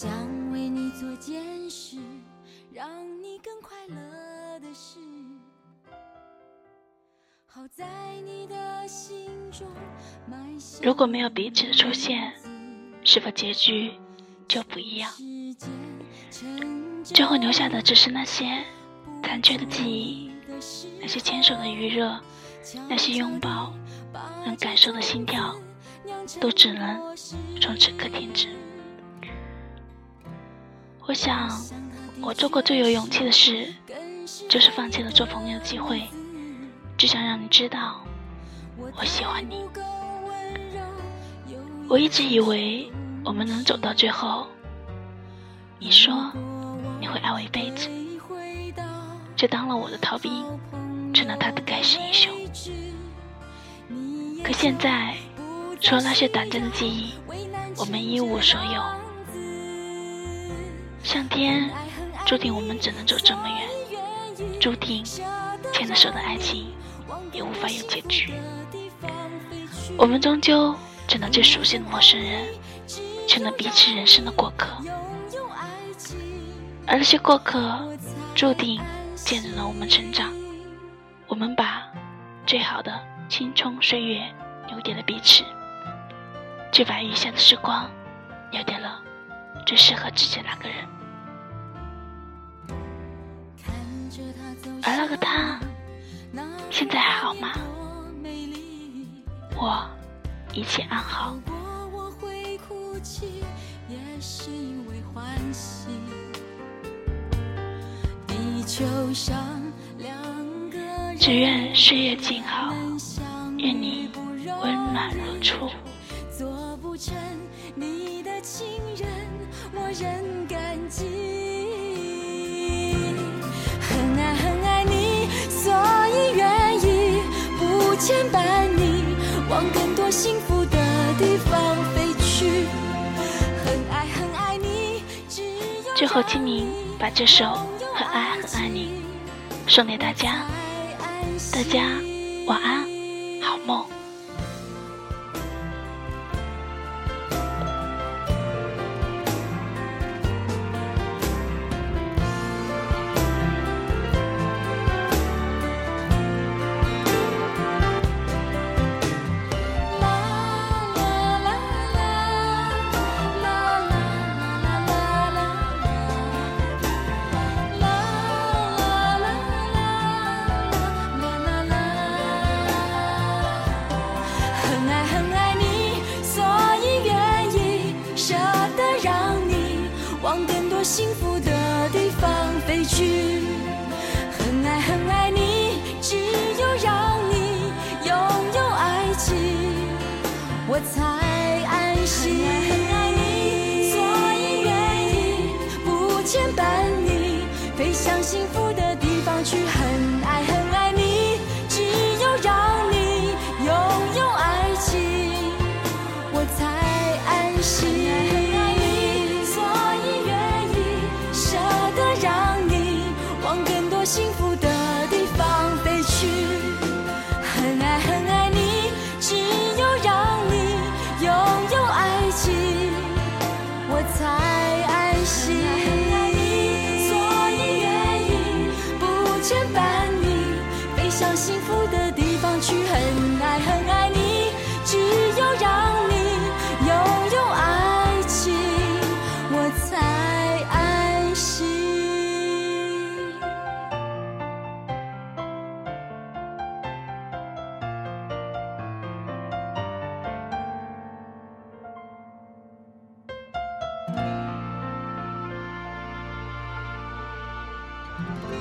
想为你做件事，让你更快乐的事。好在你的心中埋下如果没有彼此的出现，是否结局就不一样？最后留下的只是那些残缺的记忆，那些牵手的余热，那些拥抱能感受的心跳，都只能从此刻停止。我想，我做过最有勇气的事，就是放弃了做朋友的机会，只想让你知道，我喜欢你。我一直以为我们能走到最后，你说你会爱我一辈子，就当了我的逃兵，成了他的盖世英雄。可现在，除了那些短暂的记忆，我们一无所有。上天注定我们只能走这么远，注定牵了手的爱情也无法有结局。我们终究只能最熟悉的陌生人，成了彼此人生的过客。而那些过客，注定见证了我们成长。我们把最好的青葱岁月留给了彼此，却把余下的时光留给了最适合自己的那个人。而那个他，现在还好吗？我一切安好。只愿岁月静好，愿你温暖如初。做不成你的情人，我仍感激。最后，清明把这首《很爱很爱你》送给大家，大家晚安，好梦。幸福的地方飞去，很爱很爱你，只有让你拥有爱情，我才安心。很爱很爱你，所以愿意不牵绊你，飞向幸福幸福的地方飞去很爱很爱你只有让你拥有爱情。我才安心所以愿意不牵绊你飞向幸福的地方去很爱很爱你只有让了。